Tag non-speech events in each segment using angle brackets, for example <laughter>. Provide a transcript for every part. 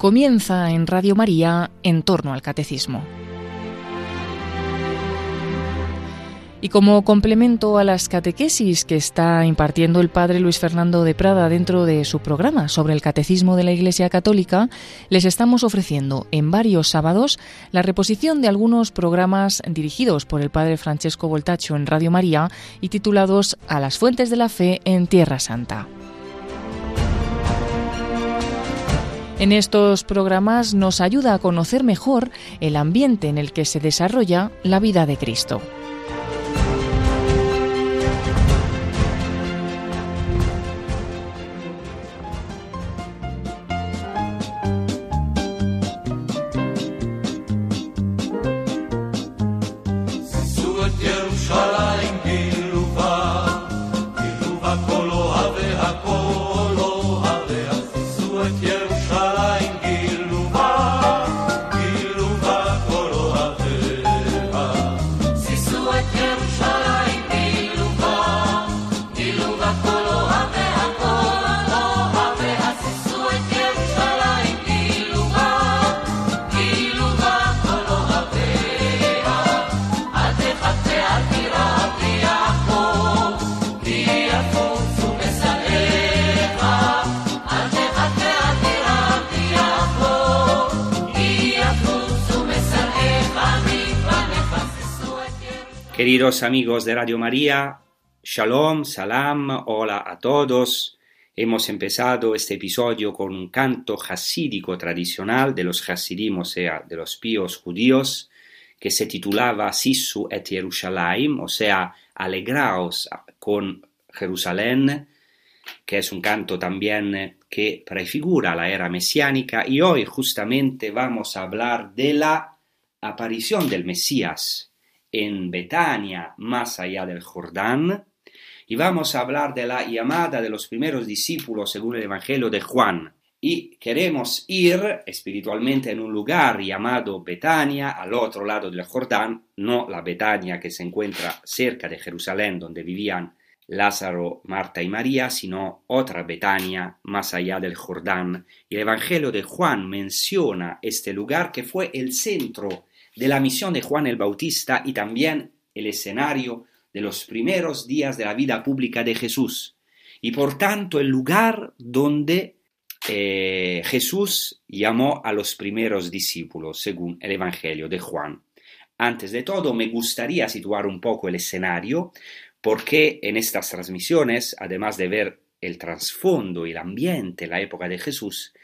Comienza en Radio María en torno al catecismo. Y como complemento a las catequesis que está impartiendo el padre Luis Fernando de Prada dentro de su programa sobre el catecismo de la Iglesia Católica, les estamos ofreciendo en varios sábados la reposición de algunos programas dirigidos por el padre Francesco Voltacho en Radio María y titulados A las fuentes de la fe en Tierra Santa. En estos programas nos ayuda a conocer mejor el ambiente en el que se desarrolla la vida de Cristo. Queridos amigos de Radio María, Shalom, Salam, hola a todos. Hemos empezado este episodio con un canto hasídico tradicional de los hasidim, o sea, de los píos judíos, que se titulaba Sisu et Jerusalem, o sea, alegraos con Jerusalén, que es un canto también que prefigura la era mesiánica, y hoy justamente vamos a hablar de la aparición del Mesías en Betania, más allá del Jordán, y vamos a hablar de la llamada de los primeros discípulos según el Evangelio de Juan. Y queremos ir espiritualmente en un lugar llamado Betania, al otro lado del Jordán, no la Betania que se encuentra cerca de Jerusalén, donde vivían Lázaro, Marta y María, sino otra Betania más allá del Jordán. El Evangelio de Juan menciona este lugar que fue el centro de la misión de Juan el Bautista y también el escenario de los primeros días de la vida pública de Jesús y por tanto el lugar donde eh, Jesús llamó a los primeros discípulos según el Evangelio de Juan. Antes de todo, me gustaría situar un poco el escenario porque en estas transmisiones, además de ver el trasfondo y el ambiente, la época de Jesús,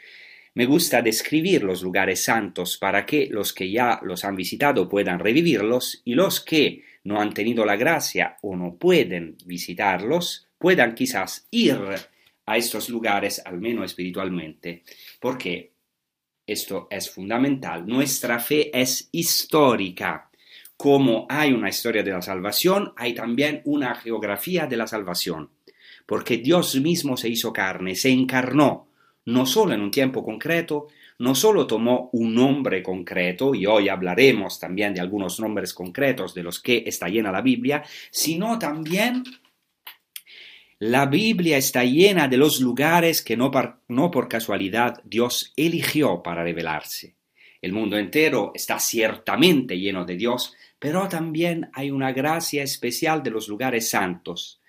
me gusta describir los lugares santos para que los que ya los han visitado puedan revivirlos y los que no han tenido la gracia o no pueden visitarlos puedan quizás ir a estos lugares, al menos espiritualmente, porque esto es fundamental. Nuestra fe es histórica. Como hay una historia de la salvación, hay también una geografía de la salvación, porque Dios mismo se hizo carne, se encarnó no solo en un tiempo concreto, no solo tomó un nombre concreto, y hoy hablaremos también de algunos nombres concretos de los que está llena la Biblia, sino también la Biblia está llena de los lugares que no no por casualidad Dios eligió para revelarse. El mundo entero está ciertamente lleno de Dios, pero también hay una gracia especial de los lugares santos,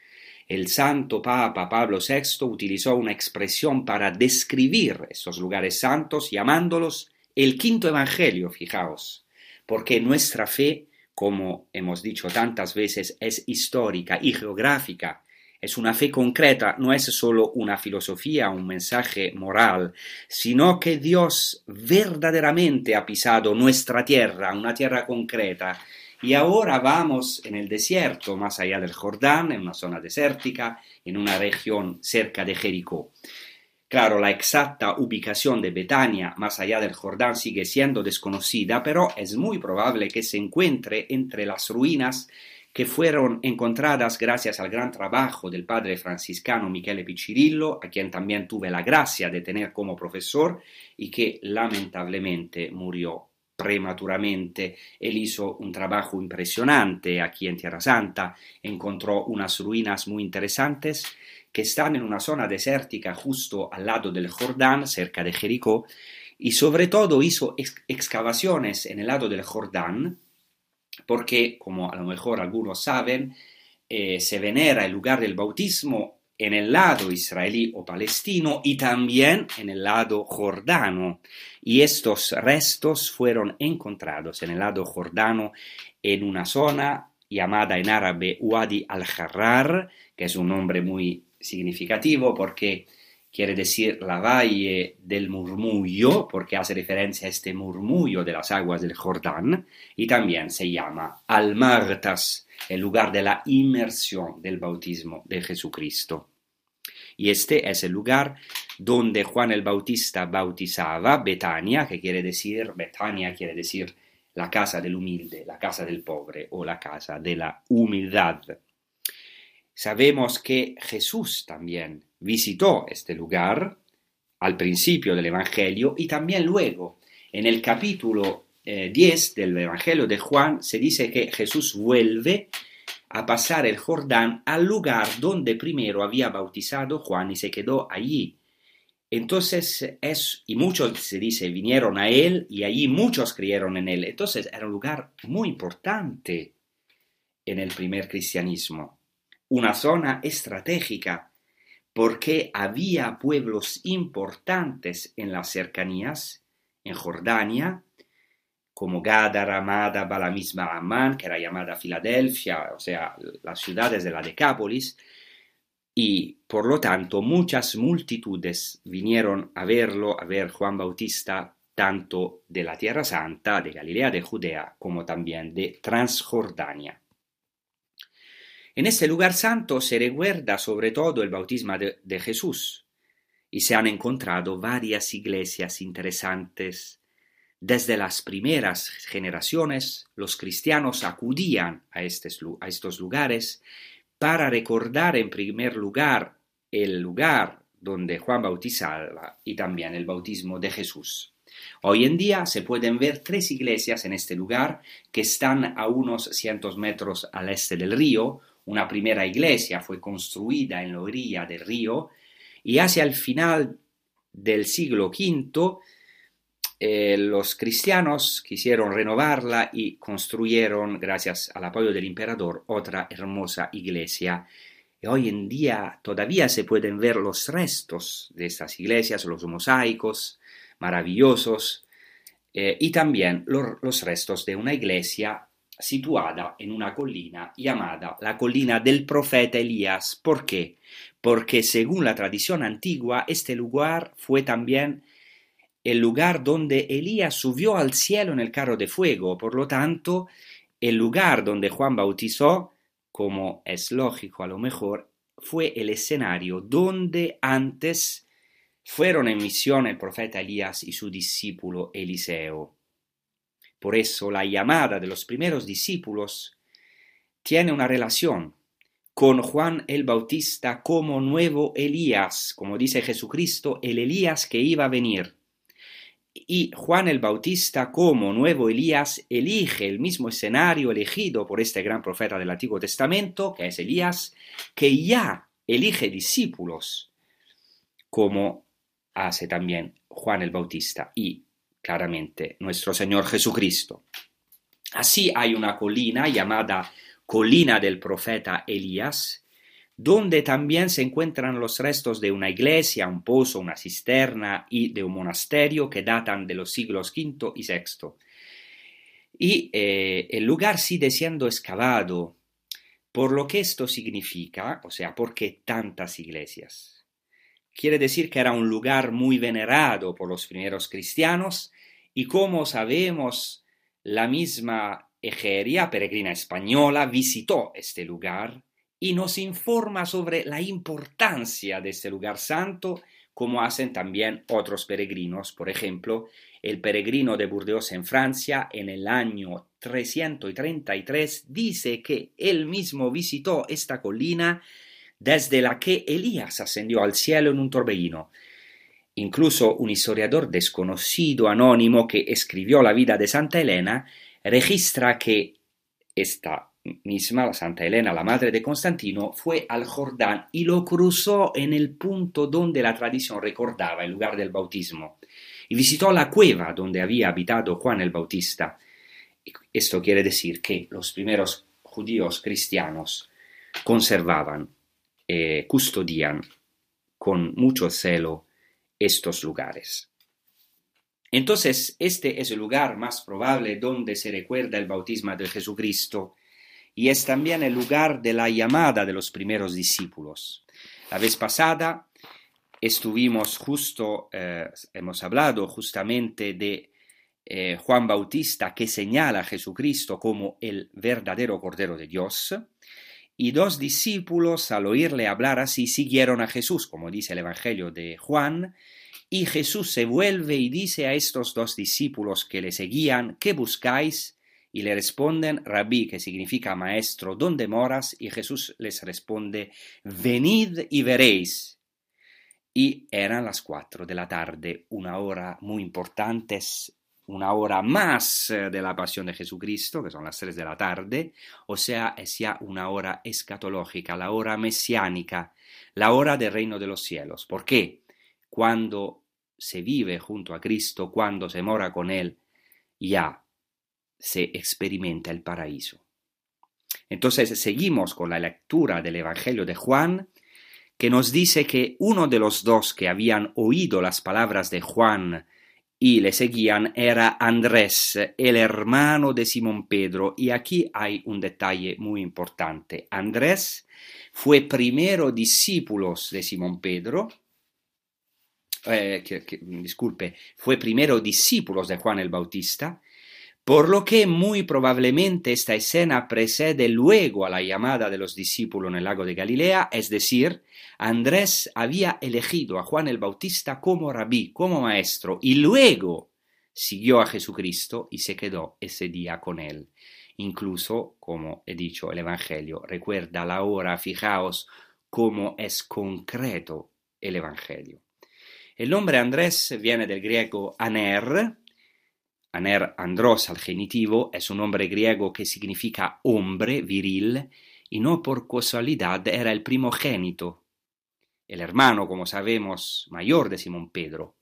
el santo Papa Pablo VI utilizó una expresión para describir esos lugares santos llamándolos el quinto evangelio, fijaos, porque nuestra fe, como hemos dicho tantas veces, es histórica y geográfica, es una fe concreta, no es solo una filosofía, un mensaje moral, sino que Dios verdaderamente ha pisado nuestra tierra, una tierra concreta, y ahora vamos en el desierto, más allá del Jordán, en una zona desértica, en una región cerca de Jericó. Claro, la exacta ubicación de Betania más allá del Jordán sigue siendo desconocida, pero es muy probable que se encuentre entre las ruinas que fueron encontradas gracias al gran trabajo del padre franciscano Michele Piccirillo, a quien también tuve la gracia de tener como profesor y que lamentablemente murió prematuramente. Él hizo un trabajo impresionante aquí en Tierra Santa, encontró unas ruinas muy interesantes que están en una zona desértica justo al lado del Jordán, cerca de Jericó, y sobre todo hizo excavaciones en el lado del Jordán, porque, como a lo mejor algunos saben, eh, se venera el lugar del bautismo en el lado israelí o palestino y también en el lado jordano. Y estos restos fueron encontrados en el lado jordano en una zona llamada en árabe Wadi al-Harrar, que es un nombre muy significativo porque quiere decir la valle del murmullo, porque hace referencia a este murmullo de las aguas del Jordán, y también se llama Almartas, el lugar de la inmersión del bautismo de Jesucristo. Y este es el lugar donde Juan el Bautista bautizaba Betania, que quiere decir, Betania quiere decir la casa del humilde, la casa del pobre o la casa de la humildad. Sabemos que Jesús también visitó este lugar al principio del Evangelio y también luego. En el capítulo 10 eh, del Evangelio de Juan se dice que Jesús vuelve a pasar el Jordán al lugar donde primero había bautizado Juan y se quedó allí. Entonces es, y muchos se dice, vinieron a él y allí muchos creyeron en él. Entonces era un lugar muy importante en el primer cristianismo, una zona estratégica, porque había pueblos importantes en las cercanías, en Jordania, como Gadara, Madaba, la misma Amán, que era llamada Filadelfia, o sea, las ciudades de la Decápolis, y por lo tanto muchas multitudes vinieron a verlo, a ver Juan Bautista, tanto de la Tierra Santa, de Galilea, de Judea, como también de Transjordania. En este lugar santo se recuerda sobre todo el bautismo de, de Jesús, y se han encontrado varias iglesias interesantes desde las primeras generaciones, los cristianos acudían a, estos lugares para recordar en primer lugar el lugar donde Juan bautizaba y también el bautismo de Jesús. Hoy en día se pueden ver tres iglesias en este lugar que están a unos cientos metros al este del río. Una primera iglesia fue construida en la orilla del río y hacia el final del siglo V eh, los cristianos quisieron renovarla y construyeron, gracias al apoyo del emperador, otra hermosa iglesia. Y hoy en día todavía se pueden ver los restos de estas iglesias, los mosaicos maravillosos, eh, y también los restos de una iglesia situada en una colina llamada la colina del profeta Elías. ¿Por qué? Porque según la tradición antigua, este lugar fue también el lugar donde Elías subió al cielo en el carro de fuego. Por lo tanto, el lugar donde Juan bautizó, como es lógico a lo mejor, fue el escenario donde antes fueron en misión el profeta Elías y su discípulo Eliseo. Por eso la llamada de los primeros discípulos tiene una relación con Juan el Bautista como nuevo Elías, como dice Jesucristo, el Elías que iba a venir y Juan el Bautista como nuevo Elías elige el mismo escenario elegido por este gran profeta del Antiguo Testamento, que es Elías, que ya elige discípulos, como hace también Juan el Bautista y claramente nuestro Señor Jesucristo. Así hay una colina llamada colina del profeta Elías, donde también se encuentran los restos de una iglesia, un pozo, una cisterna y de un monasterio que datan de los siglos V y VI. Y eh, el lugar sigue siendo excavado, por lo que esto significa, o sea, ¿por qué tantas iglesias? Quiere decir que era un lugar muy venerado por los primeros cristianos y como sabemos, la misma Egeria, peregrina española, visitó este lugar y nos informa sobre la importancia de este lugar santo, como hacen también otros peregrinos. Por ejemplo, el peregrino de Burdeos en Francia en el año 333 dice que él mismo visitó esta colina desde la que Elías ascendió al cielo en un torbellino. Incluso un historiador desconocido anónimo que escribió la vida de Santa Elena registra que esta misma, la Santa Elena, la madre de Constantino, fue al Jordán y lo cruzó en el punto donde la tradición recordaba el lugar del bautismo. y visitó la cueva donde había habitado Juan el Bautista. Esto quiere decir que los primeros judíos cristianos conservaban, eh, custodían con mucho celo estos lugares. Entonces, este es el lugar más probable donde se recuerda el bautismo de Jesucristo y es también el lugar de la llamada de los primeros discípulos. La vez pasada estuvimos justo, eh, hemos hablado justamente de eh, Juan Bautista que señala a Jesucristo como el verdadero Cordero de Dios, y dos discípulos al oírle hablar así siguieron a Jesús, como dice el Evangelio de Juan, y Jesús se vuelve y dice a estos dos discípulos que le seguían, ¿qué buscáis? Y le responden, rabí, que significa maestro, ¿dónde moras? Y Jesús les responde, venid y veréis. Y eran las cuatro de la tarde, una hora muy importante, una hora más eh, de la pasión de Jesucristo, que son las tres de la tarde, o sea, es ya una hora escatológica, la hora mesiánica, la hora del reino de los cielos. ¿Por qué? Cuando se vive junto a Cristo, cuando se mora con Él, ya se experimenta el paraíso. Entonces seguimos con la lectura del Evangelio de Juan, que nos dice que uno de los dos que habían oído las palabras de Juan y le seguían era Andrés, el hermano de Simón Pedro. Y aquí hay un detalle muy importante. Andrés fue primero discípulo de Simón Pedro, eh, disculpe, fue primero discípulo de Juan el Bautista, por lo que muy probablemente esta escena precede luego a la llamada de los discípulos en el lago de Galilea, es decir, Andrés había elegido a Juan el Bautista como rabí, como maestro, y luego siguió a Jesucristo y se quedó ese día con él. Incluso, como he dicho, el Evangelio recuerda la hora, fijaos cómo es concreto el Evangelio. El nombre Andrés viene del griego aner, Aner andros al genitivo es un nombre griego que significa hombre, viril, y no por casualidad era el primogénito, el hermano, como sabemos, mayor de Simón Pedro.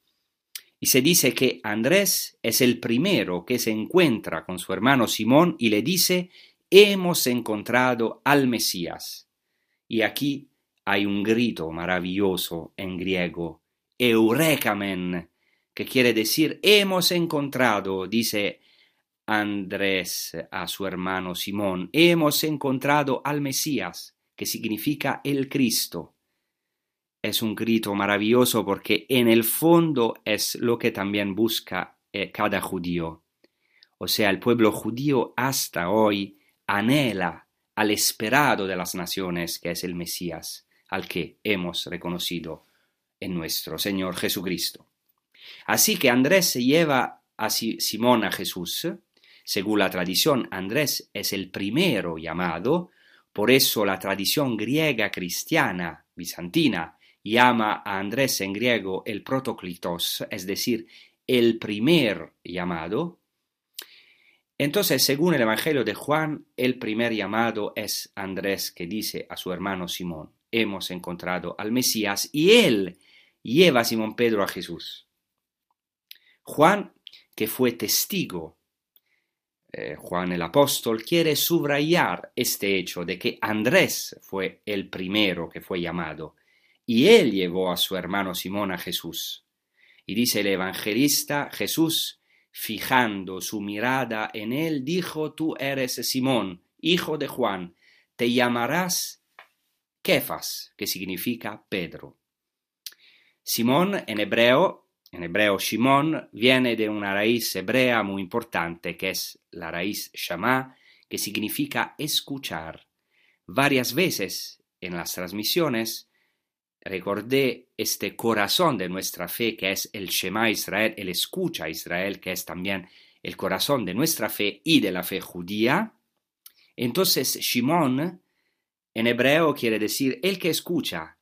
Y se dice que Andrés es el primero que se encuentra con su hermano Simón y le dice, hemos encontrado al Mesías. Y aquí hay un grito maravilloso en griego, Eurekamen, que quiere decir hemos encontrado, dice Andrés a su hermano Simón, hemos encontrado al Mesías, que significa el Cristo. Es un grito maravilloso porque en el fondo es lo que también busca eh, cada judío. O sea, el pueblo judío hasta hoy anhela al esperado de las naciones, que es el Mesías, al que hemos reconocido en nuestro Señor Jesucristo. Así que Andrés lleva a Simón a Jesús. Según la tradición, Andrés es el primero llamado, por eso la tradición griega cristiana bizantina llama a Andrés en griego el protoclitos, es decir, el primer llamado. Entonces, según el Evangelio de Juan, el primer llamado es Andrés que dice a su hermano Simón, hemos encontrado al Mesías y él lleva a Simón Pedro a Jesús. Juan, que fue testigo, eh, Juan el apóstol, quiere subrayar este hecho de que Andrés fue el primero que fue llamado, y él llevó a su hermano Simón a Jesús. Y dice el evangelista, Jesús, fijando su mirada en él, dijo, tú eres Simón, hijo de Juan, te llamarás Kefas, que significa Pedro. Simón en hebreo en hebreo Shimon, viene de una raíz hebrea muy importante, que es la raíz Shama, que significa escuchar. Varias veces en las transmisiones recordé este corazón de nuestra fe, que es el Shema Israel, el escucha Israel, que es también el corazón de nuestra fe y de la fe judía. Entonces, Shimon en hebreo quiere decir el que escucha.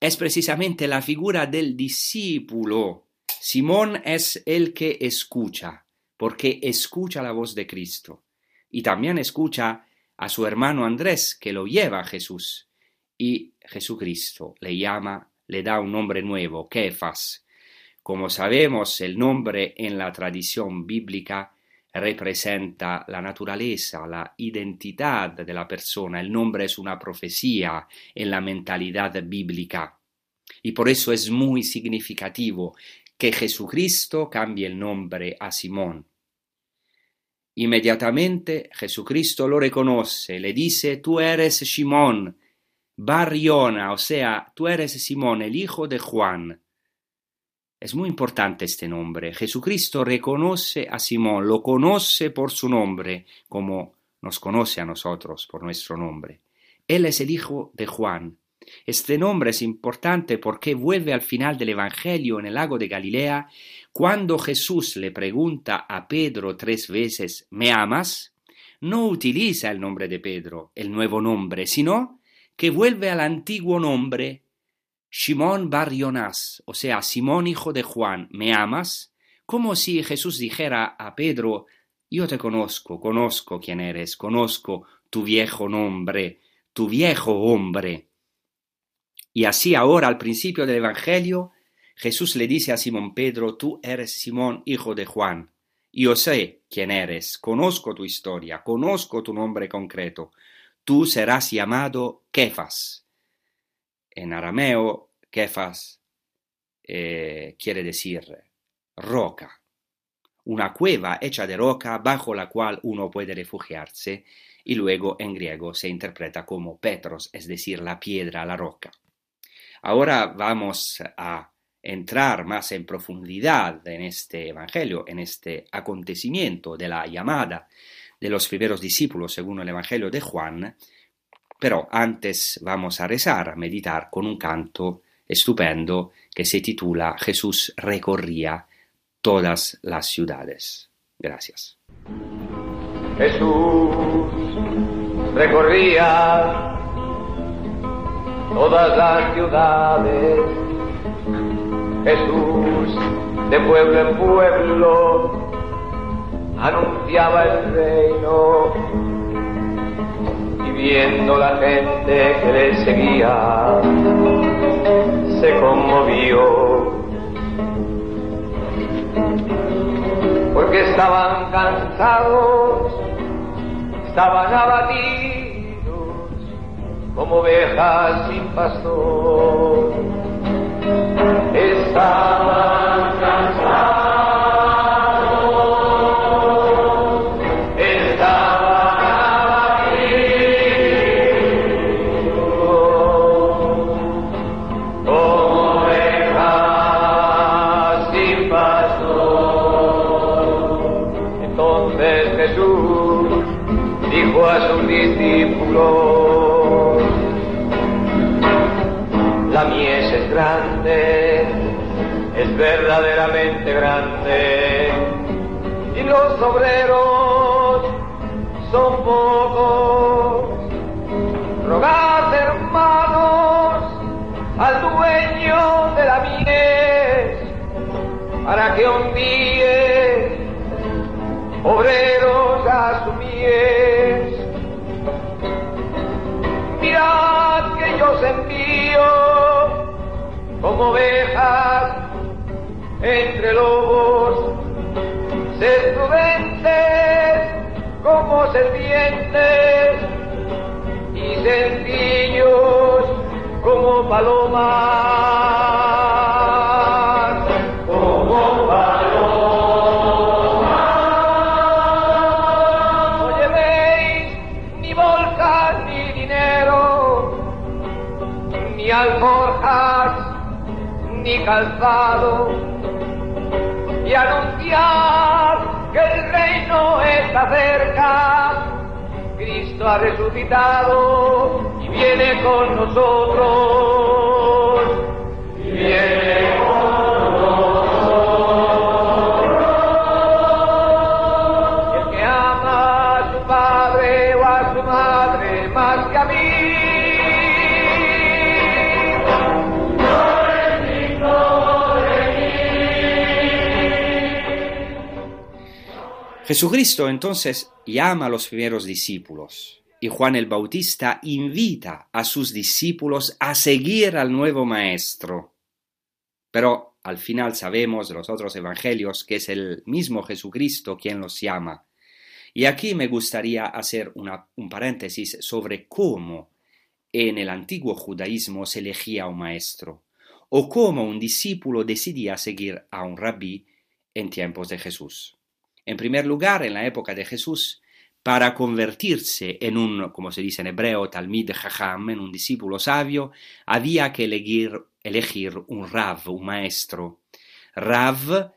Es precisamente la figura del discípulo Simón es el que escucha, porque escucha la voz de Cristo. Y también escucha a su hermano Andrés, que lo lleva a Jesús. Y Jesucristo le llama, le da un nombre nuevo, Kefas. Como sabemos, el nombre en la tradición bíblica representa la naturaleza, la identidad de la persona. El nombre es una profecía en la mentalidad bíblica. Y por eso es muy significativo que Jesucristo cambie el nombre a Simón. Inmediatamente Jesucristo lo reconoce, le dice, tú eres Simón, Barriona, o sea, tú eres Simón, el hijo de Juan. Es muy importante este nombre. Jesucristo reconoce a Simón, lo conoce por su nombre, como nos conoce a nosotros por nuestro nombre. Él es el hijo de Juan. Este nombre es importante porque vuelve al final del Evangelio en el lago de Galilea cuando Jesús le pregunta a Pedro tres veces ¿Me amas? no utiliza el nombre de Pedro, el nuevo nombre, sino que vuelve al antiguo nombre Simón Barionás, o sea, Simón hijo de Juan, ¿me amas? Como si Jesús dijera a Pedro Yo te conozco, conozco quién eres, conozco tu viejo nombre, tu viejo hombre. Y así ahora, al principio del Evangelio, Jesús le dice a Simón Pedro, tú eres Simón, hijo de Juan. Yo sé quién eres, conozco tu historia, conozco tu nombre concreto. Tú serás llamado Kefas. En arameo, Kefas eh, quiere decir roca, una cueva hecha de roca bajo la cual uno puede refugiarse, y luego en griego se interpreta como Petros, es decir, la piedra, la roca. Ahora vamos a entrar más en profundidad en este Evangelio, en este acontecimiento de la llamada de los primeros discípulos según el Evangelio de Juan, pero antes vamos a rezar, a meditar con un canto estupendo que se titula Jesús recorría todas las ciudades. Gracias. Jesús recorría todas las ciudades Jesús, de pueblo en pueblo, anunciaba el reino y viendo la gente que le seguía, se conmovió. Porque estaban cansados, estaban abatidos como ovejas sin pastor. Estaban cansados, para que envíe obreros a su mies. Mirad que yo os envío como ovejas entre lobos, sed prudentes como serpientes y sencillos como palomas, ni alforjas ni calzado y anunciar que el reino está cerca. Cristo ha resucitado y viene con nosotros. Viene Jesucristo entonces llama a los primeros discípulos y Juan el Bautista invita a sus discípulos a seguir al nuevo Maestro. Pero al final sabemos de los otros evangelios que es el mismo Jesucristo quien los llama. Y aquí me gustaría hacer un paréntesis sobre cómo en el antiguo judaísmo se elegía un maestro, o cómo un discípulo decidía seguir a un rabí en tiempos de Jesús. En primer lugar, en la época de Jesús, para convertirse en un, como se dice en hebreo, talmid jajam, en un discípulo sabio, había que elegir, elegir un rav, un maestro. Rav,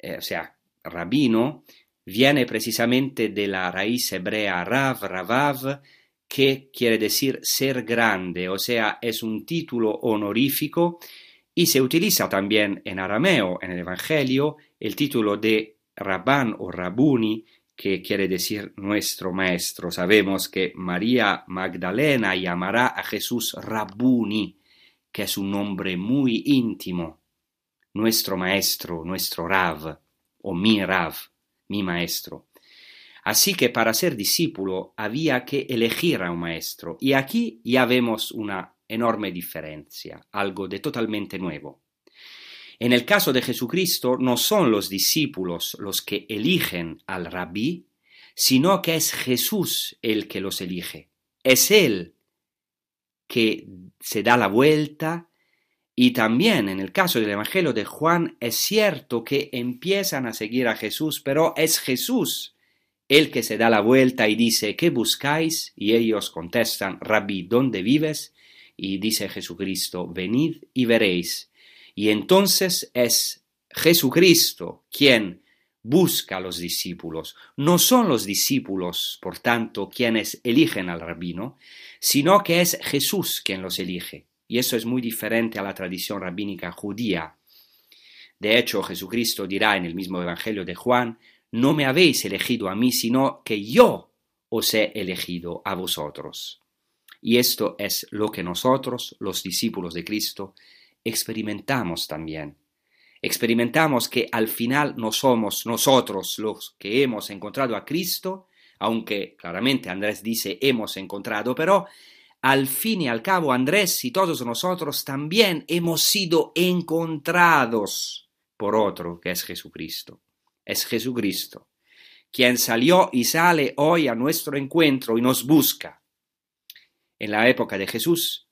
eh, o sea, rabino, viene precisamente de la raíz hebrea rav, ravav, que quiere decir ser grande, o sea, es un título honorífico y se utiliza también en arameo, en el Evangelio, el título de Rabán o Rabuni, que quiere decir nuestro maestro. Sabemos que María Magdalena llamará a Jesús Rabuni, que es un nombre muy íntimo, nuestro maestro, nuestro Rav, o mi Rav, mi maestro. Así que para ser discípulo había que elegir a un maestro, y aquí ya vemos una enorme diferencia, algo de totalmente nuevo. En el caso de Jesucristo no son los discípulos los que eligen al rabí, sino que es Jesús el que los elige. Es Él que se da la vuelta y también en el caso del Evangelio de Juan es cierto que empiezan a seguir a Jesús, pero es Jesús el que se da la vuelta y dice, ¿qué buscáis? Y ellos contestan, Rabí, ¿dónde vives? Y dice Jesucristo, venid y veréis. Y entonces es Jesucristo quien busca a los discípulos. No son los discípulos, por tanto, quienes eligen al rabino, sino que es Jesús quien los elige. Y eso es muy diferente a la tradición rabínica judía. De hecho, Jesucristo dirá en el mismo Evangelio de Juan, no me habéis elegido a mí, sino que yo os he elegido a vosotros. Y esto es lo que nosotros, los discípulos de Cristo, experimentamos también. Experimentamos que al final no somos nosotros los que hemos encontrado a Cristo, aunque claramente Andrés dice hemos encontrado, pero al fin y al cabo Andrés y todos nosotros también hemos sido encontrados por otro que es Jesucristo. Es Jesucristo, quien salió y sale hoy a nuestro encuentro y nos busca. En la época de Jesús,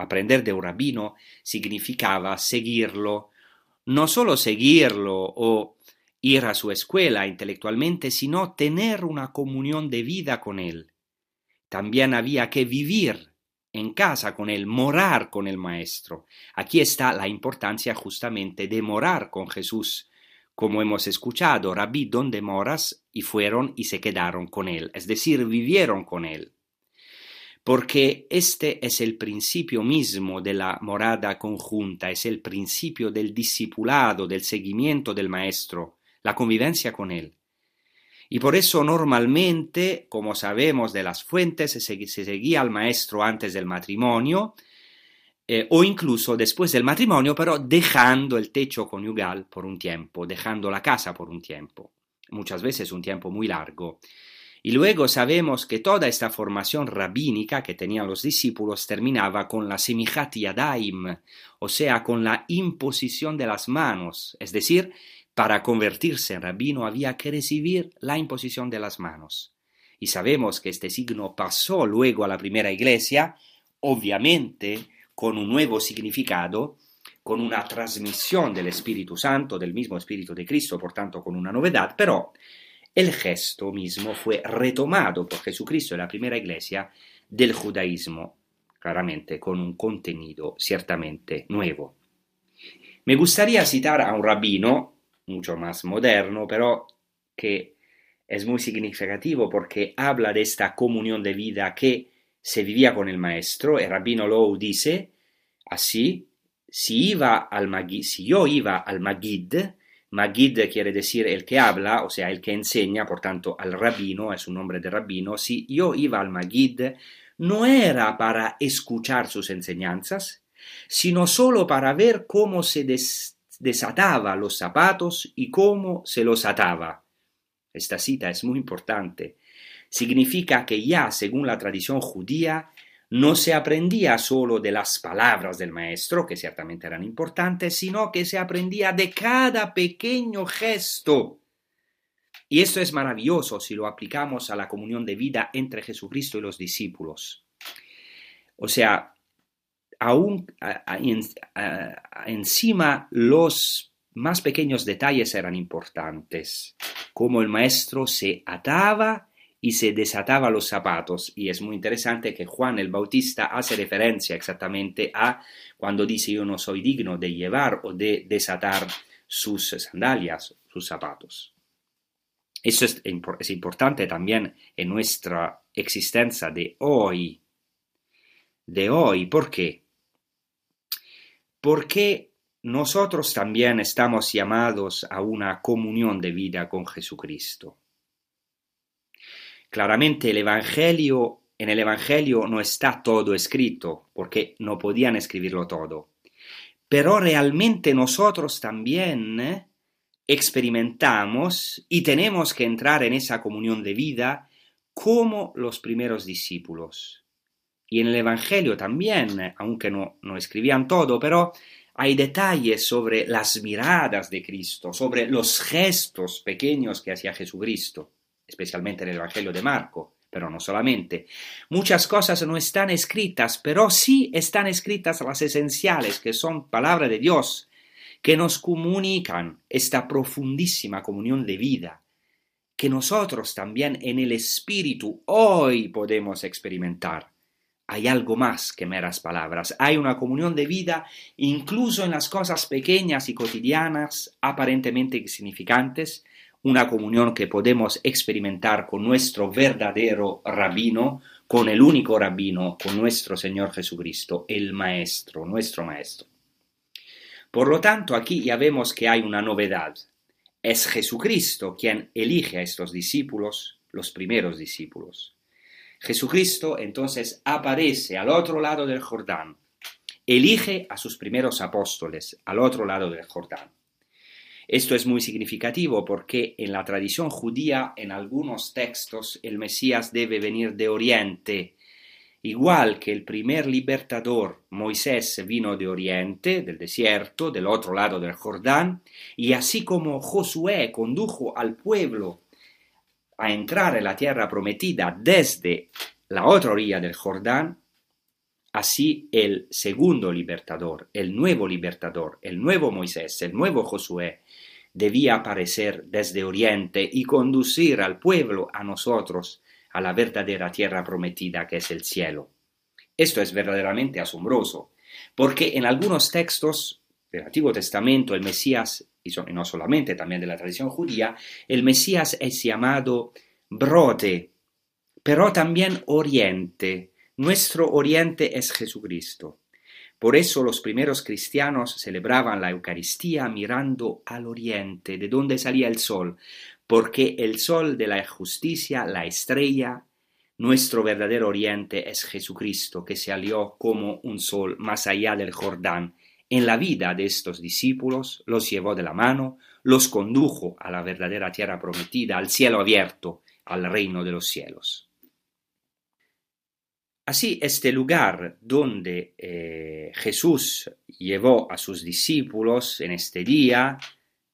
Aprender de un rabino significaba seguirlo, no solo seguirlo o ir a su escuela intelectualmente, sino tener una comunión de vida con él. También había que vivir en casa con él, morar con el Maestro. Aquí está la importancia justamente de morar con Jesús. Como hemos escuchado, Rabí, ¿dónde moras? Y fueron y se quedaron con él, es decir, vivieron con él porque este es el principio mismo de la morada conjunta, es el principio del discipulado, del seguimiento del maestro, la convivencia con él. Y por eso normalmente, como sabemos de las fuentes, se, seguía al maestro antes del matrimonio, eh, o incluso después del matrimonio, pero dejando el techo conyugal por un tiempo, dejando la casa por un tiempo, muchas veces un tiempo muy largo. Y luego sabemos que toda esta formación rabínica que tenían los discípulos terminaba con la semichat yadaim, o sea, con la imposición de las manos, es decir, para convertirse en rabino había que recibir la imposición de las manos. Y sabemos que este signo pasó luego a la primera iglesia, obviamente con un nuevo significado, con una transmisión del Espíritu Santo, del mismo Espíritu de Cristo, por tanto con una novedad, pero el gesto mismo fue retomado por Jesucristo en la primera iglesia del judaísmo, claramente con un contenido ciertamente nuevo. Me gustaría citar a un rabino, mucho más moderno, pero que es muy significativo porque habla de esta comunión de vida que se vivía con el maestro. El rabino Lowe dice así, si, iba al si yo iba al Magid, Magid quiere decir el que habla, o sea, el que enseña, por tanto, al rabino, es un nombre de rabino. Si yo iba al Magid, no era para escuchar sus enseñanzas, sino solo para ver cómo se desataba los zapatos y cómo se los ataba. Esta cita es muy importante. Significa que ya, según la tradición judía, no se aprendía solo de las palabras del maestro, que ciertamente eran importantes, sino que se aprendía de cada pequeño gesto. Y esto es maravilloso si lo aplicamos a la comunión de vida entre Jesucristo y los discípulos. O sea, aún encima los más pequeños detalles eran importantes, como el maestro se ataba y se desataba los zapatos. Y es muy interesante que Juan el Bautista hace referencia exactamente a cuando dice yo no soy digno de llevar o de desatar sus sandalias, sus zapatos. Eso es, importante también en nuestra existencia de hoy. De hoy, ¿por qué? Porque nosotros también estamos llamados a una comunión de vida con Jesucristo. Claramente el Evangelio, en el Evangelio no está todo escrito, porque no podían escribirlo todo. Pero realmente nosotros también ¿eh? experimentamos y tenemos que entrar en esa comunión de vida como los primeros discípulos. Y en el Evangelio también, aunque no, no escribían todo, pero hay detalles sobre las miradas de Cristo, sobre los gestos pequeños que hacía Jesucristo especialmente en el Evangelio de Marco, pero no solamente. Muchas cosas no están escritas, pero sí están escritas las esenciales, que son palabra de Dios, que nos comunican esta profundísima comunión de vida, que nosotros también en el Espíritu hoy podemos experimentar. Hay algo más que meras palabras, hay una comunión de vida incluso en las cosas pequeñas y cotidianas, aparentemente insignificantes, una comunión que podemos experimentar con nuestro verdadero rabino, con el único rabino, con nuestro Señor Jesucristo, el Maestro, nuestro Maestro. Por lo tanto, aquí ya vemos que hay una novedad. Es Jesucristo quien elige a estos discípulos, los primeros discípulos. Jesucristo entonces aparece al otro lado del Jordán, elige a sus primeros apóstoles al otro lado del Jordán. Esto es muy significativo porque en la tradición judía, en algunos textos, el Mesías debe venir de Oriente. Igual que el primer libertador, Moisés, vino de Oriente, del desierto, del otro lado del Jordán, y así como Josué condujo al pueblo a entrar en la tierra prometida desde la otra orilla del Jordán, así el segundo libertador, el nuevo libertador, el nuevo Moisés, el nuevo Josué, debía aparecer desde Oriente y conducir al pueblo, a nosotros, a la verdadera tierra prometida que es el cielo. Esto es verdaderamente asombroso, porque en algunos textos del Antiguo Testamento el Mesías, y no solamente también de la tradición judía, el Mesías es llamado brote, pero también oriente. Nuestro oriente es Jesucristo. Por eso los primeros cristianos celebraban la Eucaristía mirando al oriente, de donde salía el sol, porque el sol de la justicia, la estrella, nuestro verdadero oriente es Jesucristo, que se alió como un sol más allá del Jordán. En la vida de estos discípulos los llevó de la mano, los condujo a la verdadera tierra prometida, al cielo abierto, al reino de los cielos. Así, este lugar donde eh, Jesús llevó a sus discípulos en este día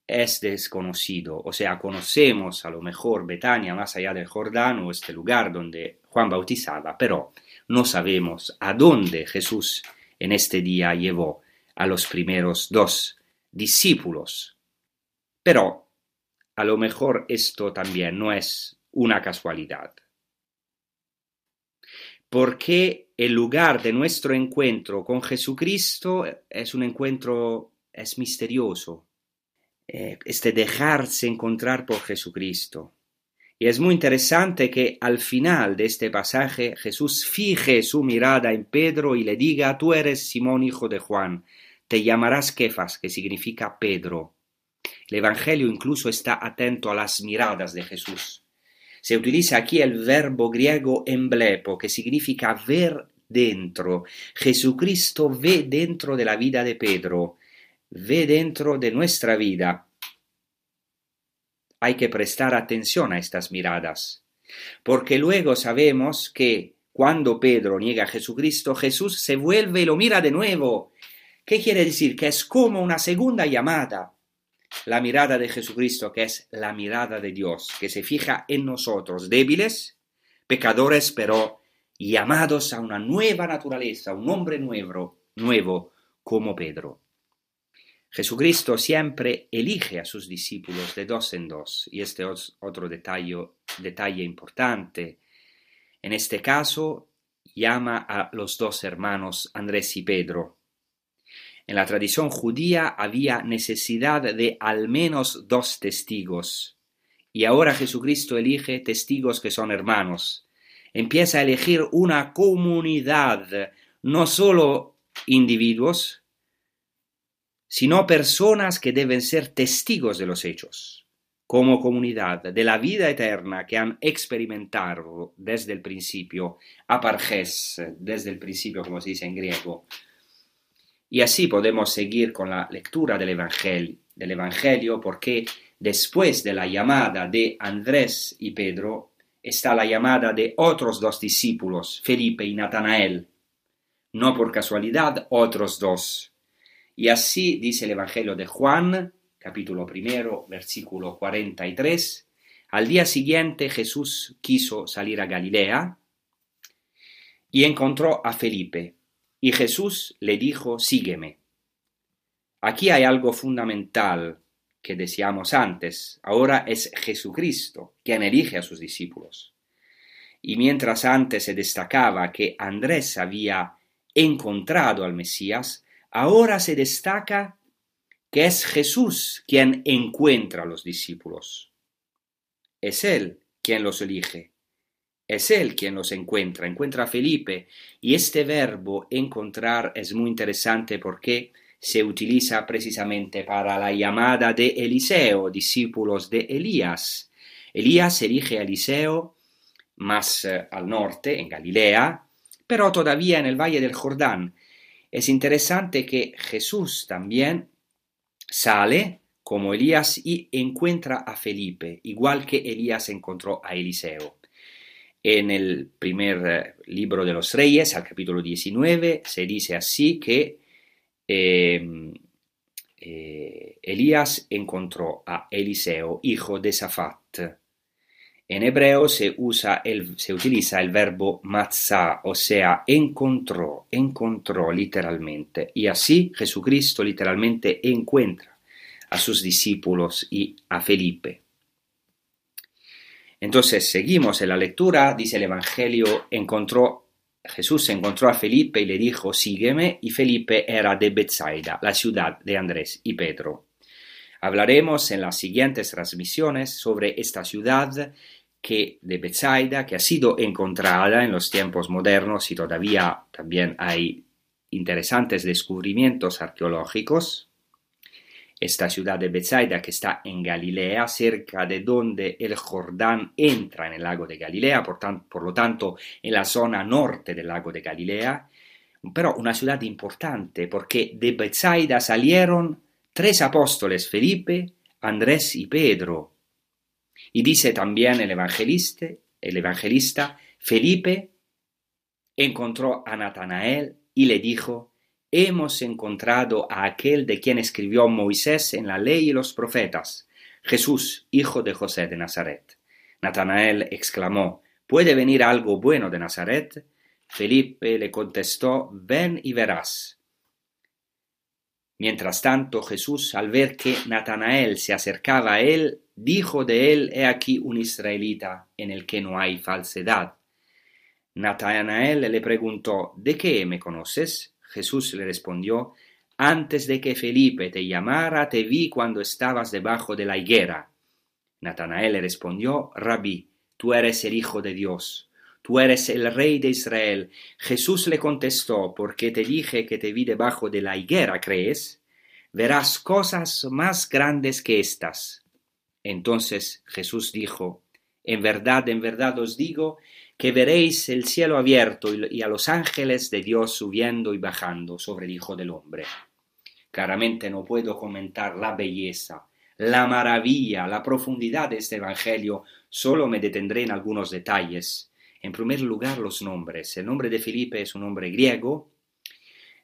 es desconocido. O sea, conocemos a lo mejor Betania más allá del Jordán o este lugar donde Juan bautizaba, pero no sabemos a dónde Jesús en este día llevó a los primeros dos discípulos. Pero a lo mejor esto también no es una casualidad porque el lugar de nuestro encuentro con Jesucristo es un encuentro, es misterioso, eh, este dejarse encontrar por Jesucristo. Y es muy interesante que al final de este pasaje Jesús fije su mirada en Pedro y le diga, tú eres Simón hijo de Juan, te llamarás Kefas, que significa Pedro. El Evangelio incluso está atento a las miradas de Jesús. Se utiliza aquí el verbo griego emblepo, que significa ver dentro. Jesucristo ve dentro de la vida de Pedro, ve dentro de nuestra vida. Hay que prestar atención a estas miradas, porque luego sabemos que Cuando Pedro niega a Jesucristo, Jesús se vuelve y lo mira de nuevo. ¿Qué quiere decir? Que es como una segunda llamada. La mirada de Jesucristo, que es la mirada de Dios, que se fija en nosotros, débiles, pecadores, pero llamados a una nueva naturaleza, un hombre nuevo, nuevo como Pedro. Jesucristo siempre elige a sus discípulos de dos en dos, y este es otro detalle, detalle importante. En este caso, llama a los dos hermanos Andrés y Pedro. En la tradición judía había necesidad de al menos dos testigos, y ahora Jesucristo elige testigos que son hermanos. Empieza a elegir una comunidad, no solo individuos, sino personas que deben ser testigos de los hechos como comunidad de la vida eterna que han experimentado desde el principio, aparges, desde el principio, como se dice en griego. Y así podemos seguir con la lectura del Evangelio, del Evangelio porque después de la llamada de Andrés y Pedro está la llamada de otros dos discípulos, Felipe y Natanael. No por casualidad, otros dos. Y así dice el Evangelio de Juan, capítulo primero, versículo 43. Al día siguiente Jesús quiso salir a Galilea y encontró a Felipe. Y Jesús le dijo, sígueme. Aquí hay algo fundamental que decíamos antes. Ahora es Jesucristo quien elige a sus discípulos. Y mientras antes se destacaba que Andrés había encontrado al Mesías, ahora se destaca que es Jesús quien encuentra a los discípulos. Es Él quien los elige. Es Él quien los encuentra, encuentra a Felipe. Y este verbo encontrar es muy interesante porque se utiliza precisamente para la llamada de Eliseo, discípulos de Elías. Elías elige a Eliseo más eh, al norte, en Galilea, pero todavía en el valle del Jordán. Es interesante que Jesús también Sale como Elías y encuentra a Felipe, igual que Elías encontró a Eliseo. En el primer eh, libro de los reyes, al capítulo 19, se dice así que em, eh, Elías encontró a Eliseo, hijo de Safat. En hebreo se, usa el, se utiliza el verbo matzah, o sea, encontró, encontró literalmente. Y así Jesucristo literalmente encuentra a sus discípulos y a Felipe. Entonces seguimos en la lectura, dice el Evangelio, encontró, Jesús encontró a Felipe y le dijo, sígueme, y Felipe era de Bethsaida, la ciudad de Andrés y Pedro. Hablaremos en las siguientes transmisiones sobre esta ciudad que de Bethsaida, que ha sido encontrada en los tiempos modernos y todavía también hay interesantes descubrimientos arqueológicos. Esta ciudad de Bethsaida que está en Galilea, cerca de donde el Jordán entra en el lago de Galilea, por, por lo tanto en la zona norte del lago de Galilea, pero una ciudad importante porque de Bethsaida salieron tres apóstoles, Felipe, Andrés y Pedro, y dice también el evangelista, el evangelista Felipe encontró a Natanael y le dijo, hemos encontrado a aquel de quien escribió Moisés en la ley y los profetas, Jesús, hijo de José de Nazaret. Natanael exclamó, ¿puede venir algo bueno de Nazaret? Felipe le contestó, ven y verás. Mientras tanto, Jesús, al ver que Natanael se acercaba a él, dijo de él, he aquí un israelita en el que no hay falsedad. Natanael le preguntó, ¿de qué me conoces? Jesús le respondió, antes de que Felipe te llamara, te vi cuando estabas debajo de la higuera. Natanael le respondió, Rabí, tú eres el Hijo de Dios, tú eres el Rey de Israel. Jesús le contestó, porque te dije que te vi debajo de la higuera, ¿crees? Verás cosas más grandes que estas. Entonces Jesús dijo, En verdad, en verdad os digo, que veréis el cielo abierto y a los ángeles de Dios subiendo y bajando sobre el Hijo del Hombre. Claramente no puedo comentar la belleza, la maravilla, la profundidad de este Evangelio, solo me detendré en algunos detalles. En primer lugar, los nombres. El nombre de Felipe es un nombre griego.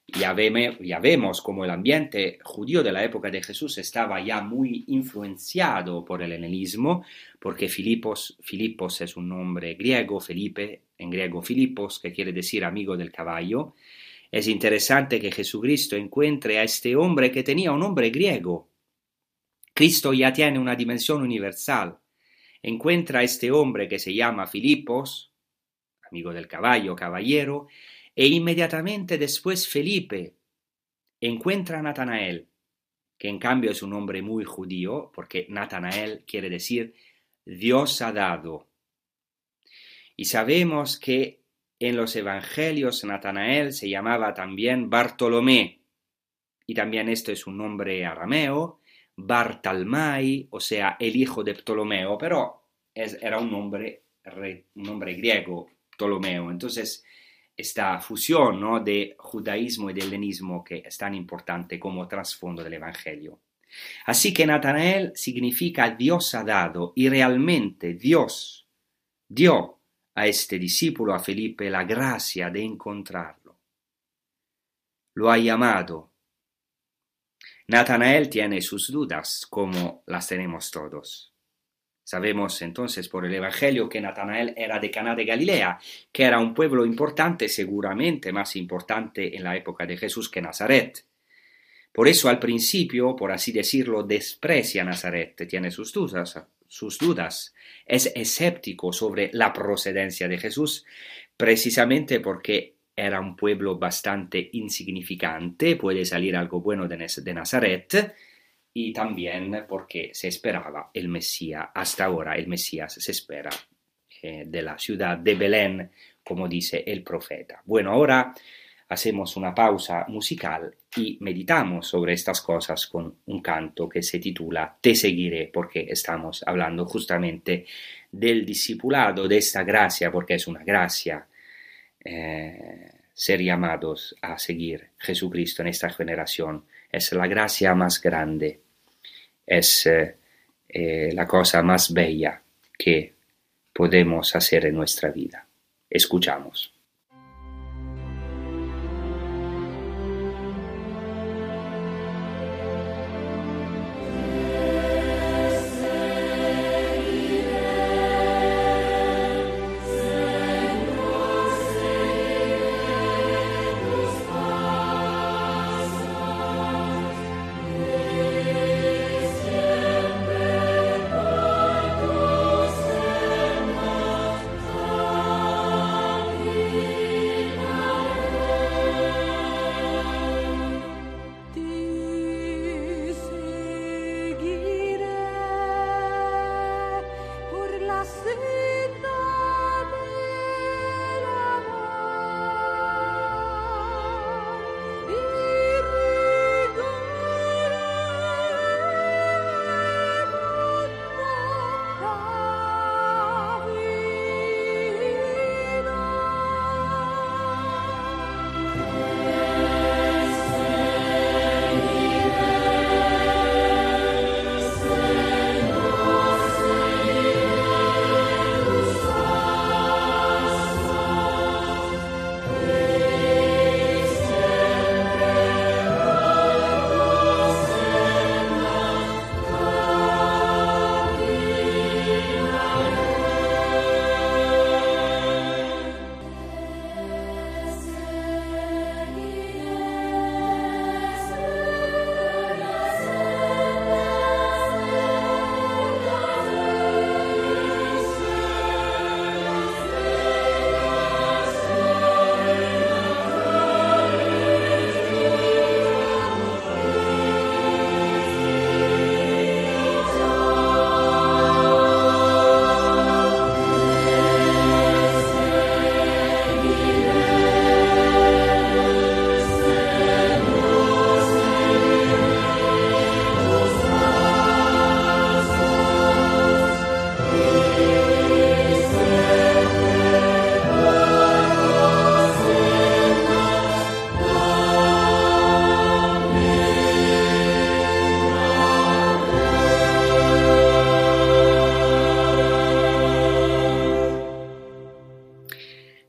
Ya, ya vemos como el ambiente judío de la época de Jesús estaba ya muy influenciado por el helenismo, porque Filipos, Filipos es un nombre griego, Felipe en griego Filipos, que quiere decir amigo del caballo. Es interesante que Jesucristo encuentre a este hombre que tenía un nombre griego. Cristo ya tiene una dimensión universal. Encuentra a este hombre que se llama Filipos, amigo del caballo, caballero, e inmediatamente después Felipe encuentra a Natanael, que en cambio es un nombre muy judío, porque Natanael quiere decir Dios ha dado. Y sabemos que en los evangelios Natanael se llamaba también Bartolomé, y también esto es un nombre arameo, Bartalmai, o sea, el hijo de Ptolomeo, pero era un nombre, un nombre griego, Ptolomeo. Entonces, esta fusión ¿no? de judaísmo y de helenismo que es tan importante como trasfondo del Evangelio. Así que Natanael significa Dios ha dado y realmente Dios dio a este discípulo, a Felipe, la gracia de encontrarlo. Lo ha llamado. Natanael tiene sus dudas, como las tenemos todos. Sabemos entonces por el Evangelio que Natanael era de Caná de Galilea, que era un pueblo importante, seguramente más importante en la época de Jesús que Nazaret. Por eso al principio, por así decirlo, desprecia Nazaret, tiene sus dudas, sus dudas. Es escéptico sobre la procedencia de Jesús, precisamente porque era un pueblo bastante insignificante, puede salir algo bueno de Nazaret, y también porque se esperaba el Mesías. Hasta ahora el Mesías se espera eh, de la ciudad de Belén, como dice el profeta. Bueno, ahora hacemos una pausa musical y meditamos sobre estas cosas con un canto que se titula Te seguiré, porque estamos hablando justamente del discipulado, de esta gracia, porque es una gracia. Eh, ser llamados a seguir Jesucristo en esta generación es la gracia más grande, es eh, eh, la cosa más bella que podemos hacer en nuestra vida. Escuchamos.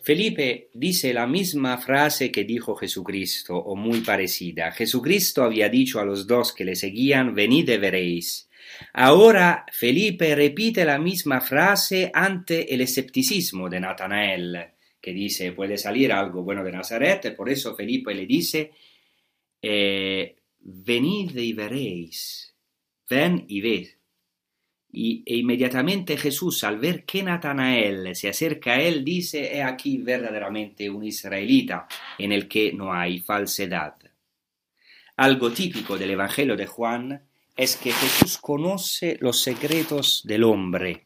Felipe dice la misma frase que dijo Jesucristo, o muy parecida. Jesucristo había dicho a los dos que le seguían, venid y veréis. Ahora Felipe repite la misma frase ante el escepticismo de Natanael, que dice, puede salir algo bueno de Nazaret, por eso Felipe le dice, eh, venid y veréis, ven y ved. Y, e inmediatamente Jesús, al ver que Natanael se acerca a él, dice, he aquí verdaderamente un israelita en el que no hay falsedad. Algo típico del Evangelio de Juan es que Jesús conoce los secretos del hombre.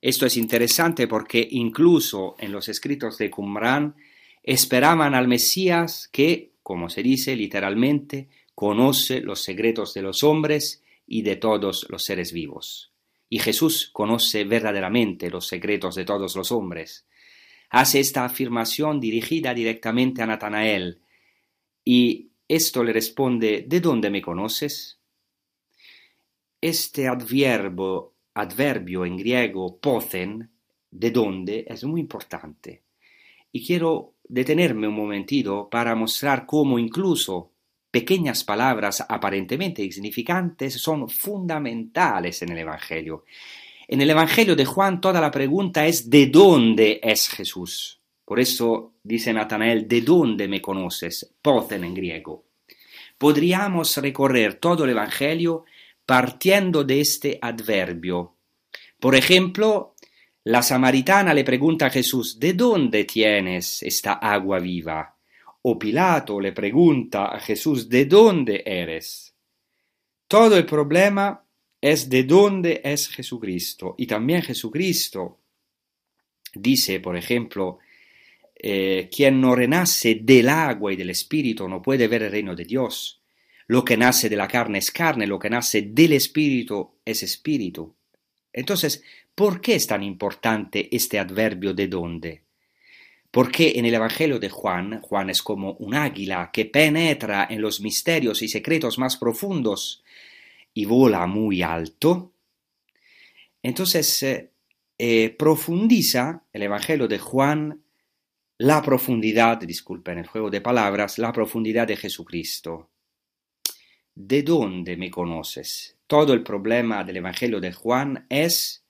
Esto es interesante porque incluso en los escritos de Qumran esperaban al Mesías que, como se dice literalmente, conoce los secretos de los hombres y de todos los seres vivos. Y Jesús conoce verdaderamente los secretos de todos los hombres. Hace esta afirmación dirigida directamente a Natanael, y esto le responde ¿De dónde me conoces? Este adverbio, adverbio en griego pothen, de dónde, es muy importante. Y quiero detenerme un momentito para mostrar cómo incluso pequeñas palabras aparentemente insignificantes son fundamentales en el Evangelio. En el Evangelio de Juan toda la pregunta es ¿de dónde es Jesús? Por eso dice Natanael, ¿de dónde me conoces? Poten en griego. Podríamos recorrer todo el Evangelio partiendo de este adverbio. Por ejemplo, la samaritana le pregunta a Jesús, ¿de dónde tienes esta agua viva? O Pilato le pregunta a Jesús ¿de dónde eres? Todo el problema es de dónde es Jesucristo. Y también Jesucristo dice, por ejemplo, eh, quien no renace del agua y del Espíritu no puede ver el reino de Dios. Lo que nace de la carne es carne, lo que nace del Espíritu es Espíritu. Entonces, ¿por qué es tan importante este adverbio de dónde? Porque en el Evangelio de Juan, Juan es como un águila que penetra en los misterios y secretos más profundos y vola muy alto. Entonces eh, eh, profundiza el Evangelio de Juan la profundidad, disculpen el juego de palabras, la profundidad de Jesucristo. ¿De dónde me conoces? Todo el problema del Evangelio de Juan es,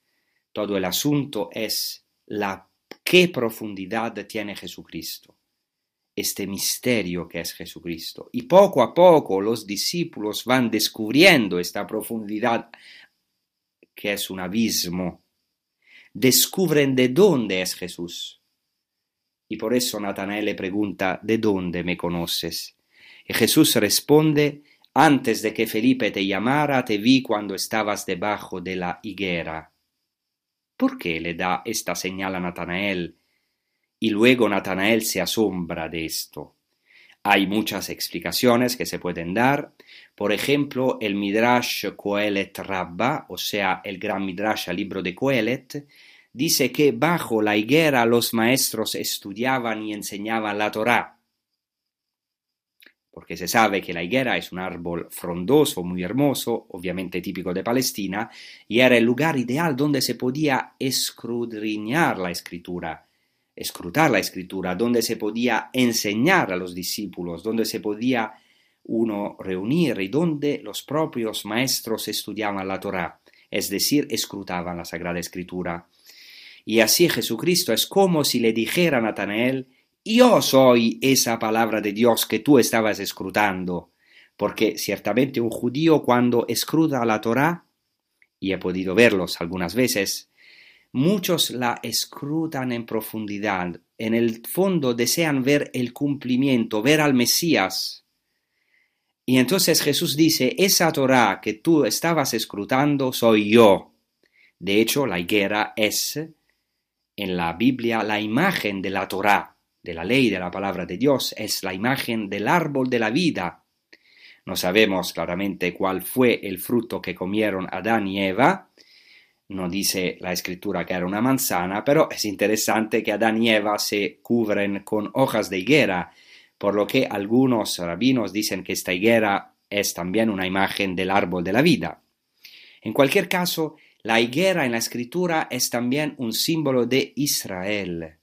todo el asunto es la qué profundidad tiene Jesucristo, este misterio que es Jesucristo. Y poco a poco los discípulos van descubriendo esta profundidad que es un abismo. Descubren de dónde es Jesús. Y por eso Natanael le pregunta, ¿de dónde me conoces? Y Jesús responde, antes de que Felipe te llamara, te vi cuando estabas debajo de la higuera. ¿Por qué le da esta señal a Natanael? Y luego Natanael se asombra de esto. Hay muchas explicaciones que se pueden dar. Por ejemplo, el Midrash Kohelet Rabba, o sea, el gran Midrash al libro de Kohelet, dice que bajo la higuera los maestros estudiaban y enseñaban la Torá porque se sabe que la higuera es un árbol frondoso, muy hermoso, obviamente típico de Palestina, y era el lugar ideal donde se podía escudriñar la escritura, escrutar la escritura, donde se podía enseñar a los discípulos, donde se podía uno reunir y donde los propios maestros estudiaban la Torá, es decir, escrutaban la Sagrada Escritura. Y así Jesucristo es como si le dijera a Natanael, yo soy esa palabra de Dios que tú estabas escrutando, porque ciertamente un judío cuando escruta la Torá, y he podido verlos algunas veces, muchos la escrutan en profundidad, en el fondo desean ver el cumplimiento, ver al Mesías. Y entonces Jesús dice, esa Torá que tú estabas escrutando soy yo. De hecho, la higuera es en la Biblia la imagen de la Torá de la ley de la palabra de Dios, es la imagen del árbol de la vida. No sabemos claramente cuál fue el fruto que comieron Adán y Eva, no dice la escritura que era una manzana, pero es interesante que Adán y Eva se cubren con hojas de higuera, por lo que algunos rabinos dicen que esta higuera es también una imagen del árbol de la vida. En cualquier caso, la higuera en la escritura es también un símbolo de Israel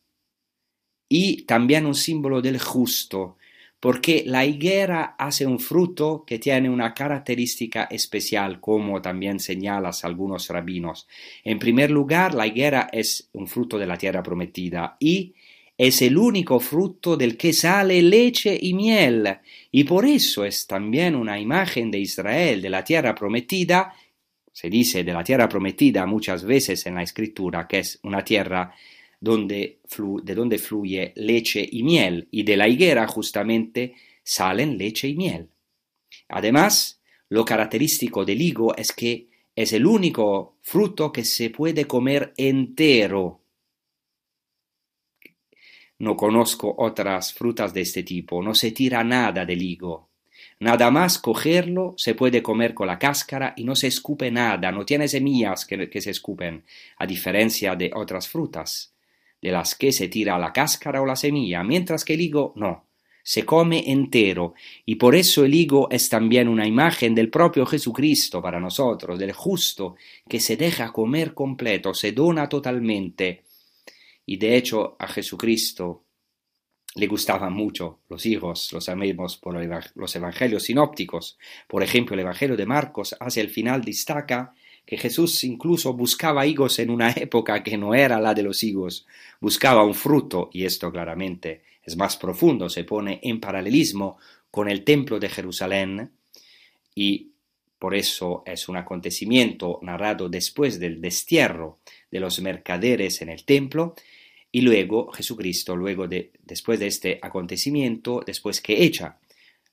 y también un símbolo del justo, porque la higuera hace un fruto que tiene una característica especial, como también señalas algunos rabinos. En primer lugar, la higuera es un fruto de la tierra prometida y es el único fruto del que sale leche y miel, y por eso es también una imagen de Israel, de la tierra prometida. Se dice de la tierra prometida muchas veces en la escritura que es una tierra donde de donde fluye leche y miel, y de la higuera justamente salen leche y miel. Además, lo característico del higo es que es el único fruto que se puede comer entero. No conozco otras frutas de este tipo, no se tira nada del higo. Nada más cogerlo se puede comer con la cáscara y no se escupe nada, no tiene semillas que, que se escupen, a diferencia de otras frutas de las que se tira la cáscara o la semilla, mientras que el higo no, se come entero, y por eso el higo es también una imagen del propio Jesucristo para nosotros, del justo, que se deja comer completo, se dona totalmente. Y de hecho a Jesucristo le gustaban mucho los higos, los amemos por los evangelios sinópticos. Por ejemplo, el Evangelio de Marcos hacia el final destaca que Jesús incluso buscaba higos en una época que no era la de los higos, buscaba un fruto, y esto claramente es más profundo, se pone en paralelismo con el templo de Jerusalén, y por eso es un acontecimiento narrado después del destierro de los mercaderes en el templo, y luego Jesucristo, luego de, después de este acontecimiento, después que echa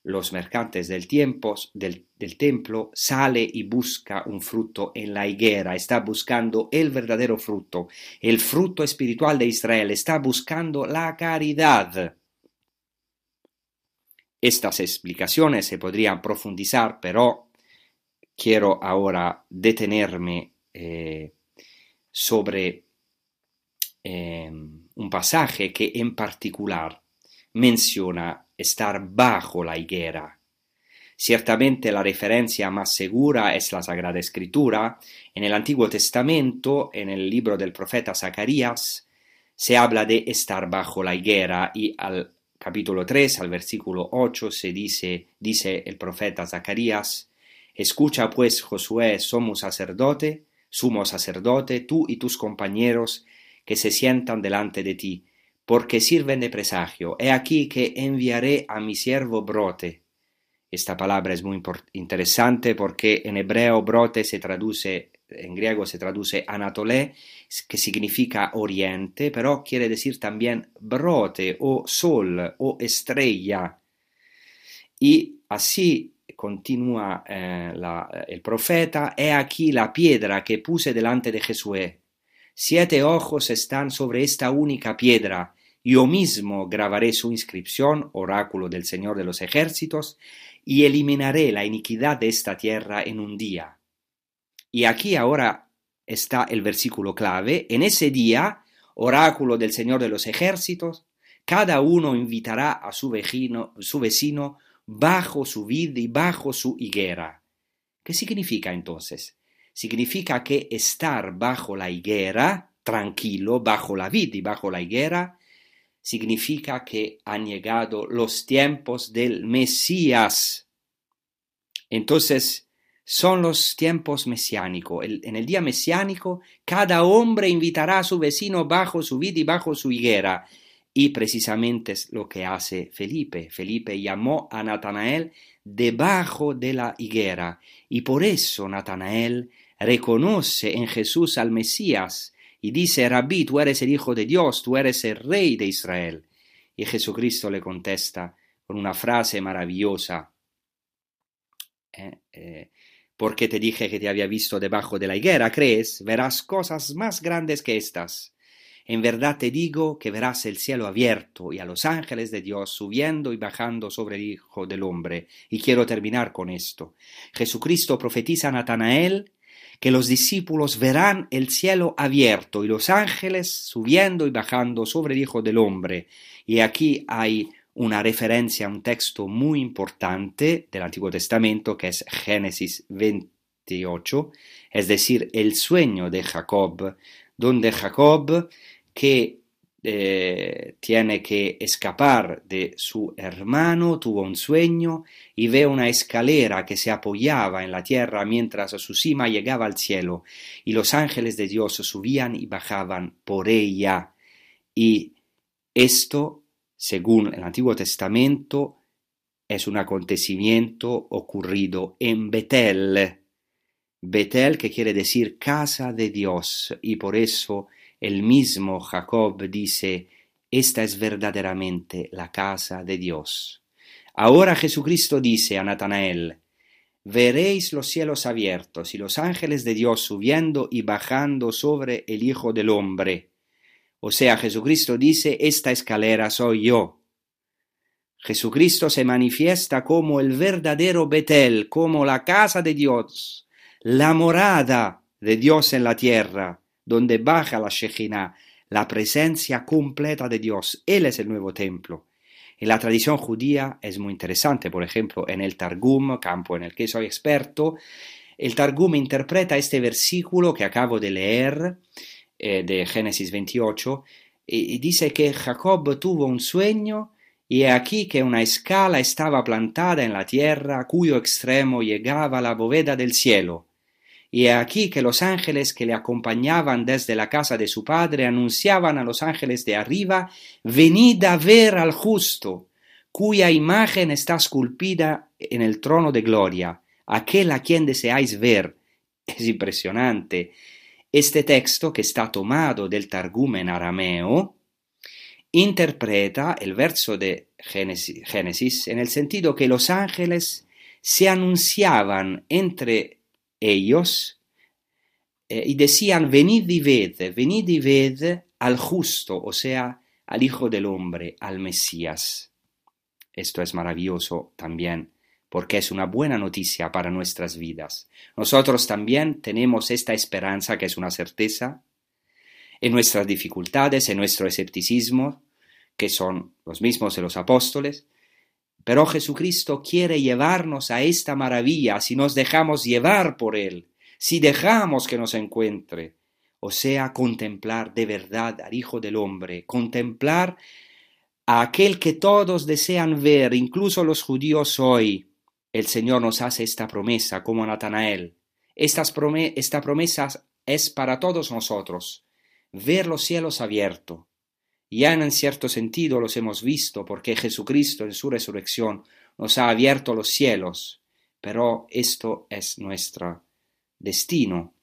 los mercantes del, tiempo, del, templo, sale y busca un fruto en la higuera, está buscando el verdadero fruto, el fruto espiritual de Israel, está buscando la caridad. Estas explicaciones se podrían profundizar, pero quiero ahora detenerme eh, sobre eh, un pasaje que en particular menciona estar bajo la higuera. Ciertamente la referencia más segura es la Sagrada Escritura. En el Antiguo Testamento, en el libro del profeta Zacarías, se habla de estar bajo la higuera y al capítulo 3, al versículo 8, se dice, dice el profeta Zacarías, Escucha pues, Josué, somos sacerdote, sumo sacerdote, tú y tus compañeros que se sientan delante de ti, porque sirven de presagio. He aquí que enviaré a mi siervo brote. Esta palabra es muy interesante porque en hebreo brote se traduce, en griego se traduce anatolé, que significa oriente, pero quiere decir también brote o sol o estrella. Y así continúa eh, el profeta, he aquí la piedra que puse delante de Jesús. Siete ojos están sobre esta única piedra. Yo mismo grabaré su inscripción, oráculo del Señor de los ejércitos, y eliminaré la iniquidad de esta tierra en un día. Y aquí ahora está el versículo clave. En ese día, oráculo del Señor de los ejércitos, cada uno invitará a su vecino, su vecino bajo su vid y bajo su higuera. ¿Qué significa entonces? Significa que estar bajo la higuera, tranquilo, bajo la vid y bajo la higuera, significa que han llegado los tiempos del Mesías. Entonces, son los tiempos mesiánicos. en el día mesiánico, cada hombre invitará a su vecino bajo su vid y bajo su higuera. Y precisamente es lo que hace Felipe. Felipe llamó a Natanael debajo de la higuera. Y por eso Natanael reconoce en Jesús al Mesías y dice, Rabí, tú eres el Hijo de Dios, tú eres el Rey de Israel. Y Jesucristo le contesta con una frase maravillosa, eh, eh, porque te dije que te había visto debajo de la higuera, ¿crees? Verás cosas más grandes que estas. En verdad te digo que verás el cielo abierto y a los ángeles de Dios subiendo y bajando sobre el Hijo del Hombre. Y quiero terminar con esto. Jesucristo profetiza a Natanael que los discípulos verán el cielo abierto y los ángeles subiendo y bajando sobre el Hijo del Hombre. Y aquí hay una referencia a un texto muy importante del Antiguo Testamento que es Génesis 28, es decir, el sueño de Jacob, donde Jacob, que eh, tiene que escapar de su hermano, tuvo un sueño y ve una escalera que se apoyaba en la tierra mientras su cima llegaba al cielo, y los ángeles de Dios subían y bajaban por ella. Y esto, según el Antiguo Testamento, es un acontecimiento ocurrido en Betel. Betel que quiere decir casa de Dios, y por eso el mismo Jacob dice, esta es verdaderamente la casa de Dios. Ahora Jesucristo dice a Natanael, veréis los cielos abiertos y los ángeles de Dios subiendo y bajando sobre el Hijo del Hombre. O sea, Jesucristo dice, esta escalera soy yo. Jesucristo se manifiesta como el verdadero Betel, como la casa de Dios, la morada de Dios en la tierra donde baja la Shekhinah, la presencia completa de Dios. Él es el nuevo templo. En la tradición judía es muy interesante, por ejemplo, en el Targum, campo en el que soy experto, el Targum interpreta este versículo que acabo de leer eh, de Génesis 28 y, y dice que Jacob tuvo un sueño y aquí que una escala estaba plantada en la tierra cuyo extremo llegaba a la bóveda del cielo y aquí que los ángeles que le acompañaban desde la casa de su padre anunciaban a los ángeles de arriba, venid a ver al justo, cuya imagen está esculpida en el trono de gloria, aquel a quien deseáis ver. <laughs> Es impresionante. Este texto, que está tomado del Targum en arameo, interpreta el verso de Génesis en el sentido que los ángeles se anunciaban entre ellos eh, y decían, venid y ved, venid y ved al justo, o sea, al Hijo del Hombre, al Mesías. Esto es maravilloso también porque es una buena noticia para nuestras vidas. Nosotros también tenemos esta esperanza que es una certeza en nuestras dificultades, en nuestro escepticismo, que son los mismos de los apóstoles, pero Jesucristo quiere llevarnos a esta maravilla si nos dejamos llevar por Él, si dejamos que nos encuentre, o sea, contemplar de verdad al Hijo del Hombre, contemplar a aquel que todos desean ver, incluso los judíos hoy. El Señor nos hace esta promesa como Natanael. esta promesa es para todos nosotros, ver los cielos abiertos, ya en cierto sentido los hemos visto porque Jesucristo en su resurrección nos ha abierto los cielos, pero esto es nuestro destino,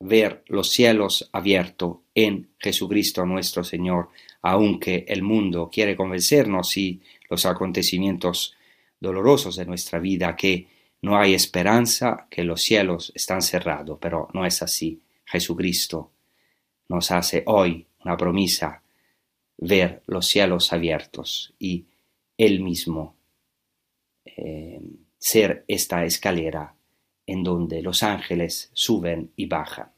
ver los cielos abiertos en Jesucristo nuestro Señor, aunque el mundo quiere convencernos y los acontecimientos dolorosos de nuestra vida que no hay esperanza, que los cielos están cerrados, pero no es así. Jesucristo nos hace hoy una promesa ver los cielos abiertos y él mismo eh, ser esta escalera en donde los ángeles suben y bajan.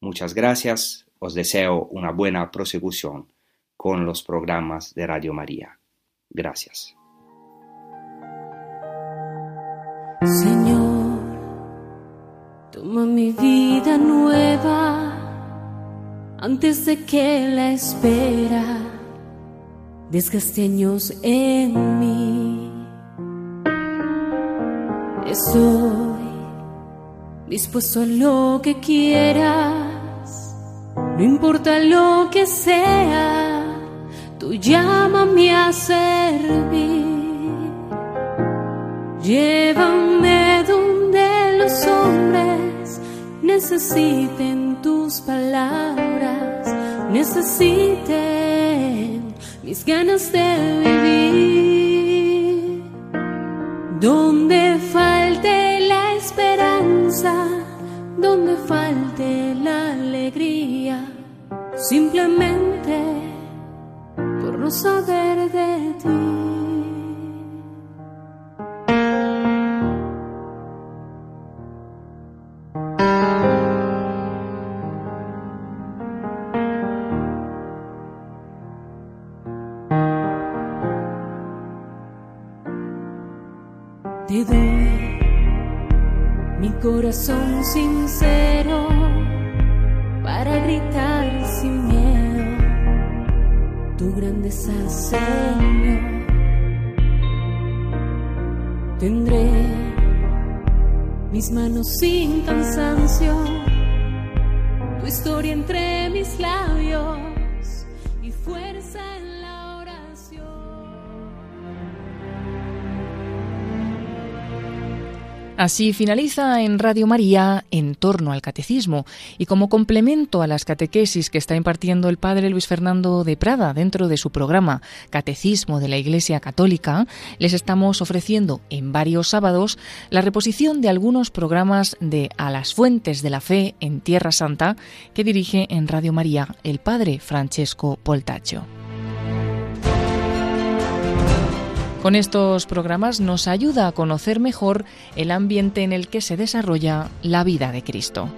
Muchas gracias, os deseo una buena prosecución con los programas de Radio María. Gracias. Señor, toma mi vida nueva antes de que la espera desgaste años en mí. Estoy dispuesto a lo que quieras, no importa lo que sea, tú llámame a servir. Llévame donde los hombres necesiten tus palabras, necesiten mis ganas de vivir. Donde falte la esperanza, donde falte la alegría, simplemente por no saber de ti. Corazón sincero para gritar sin miedo tu grandeza, Señor. Tendré mis manos sin cansancio, tu historia entre mis labios Así finaliza en Radio María en torno al catecismo y como complemento a las catequesis que está impartiendo el padre Luis Fernando de Prada dentro de su programa Catecismo de la Iglesia Católica, les estamos ofreciendo en varios sábados la reposición de algunos programas de A las Fuentes de la Fe en Tierra Santa que dirige en Radio María el padre Francesco Poltaccio. Con estos programas nos ayuda a conocer mejor el ambiente en el que se desarrolla la vida de Cristo.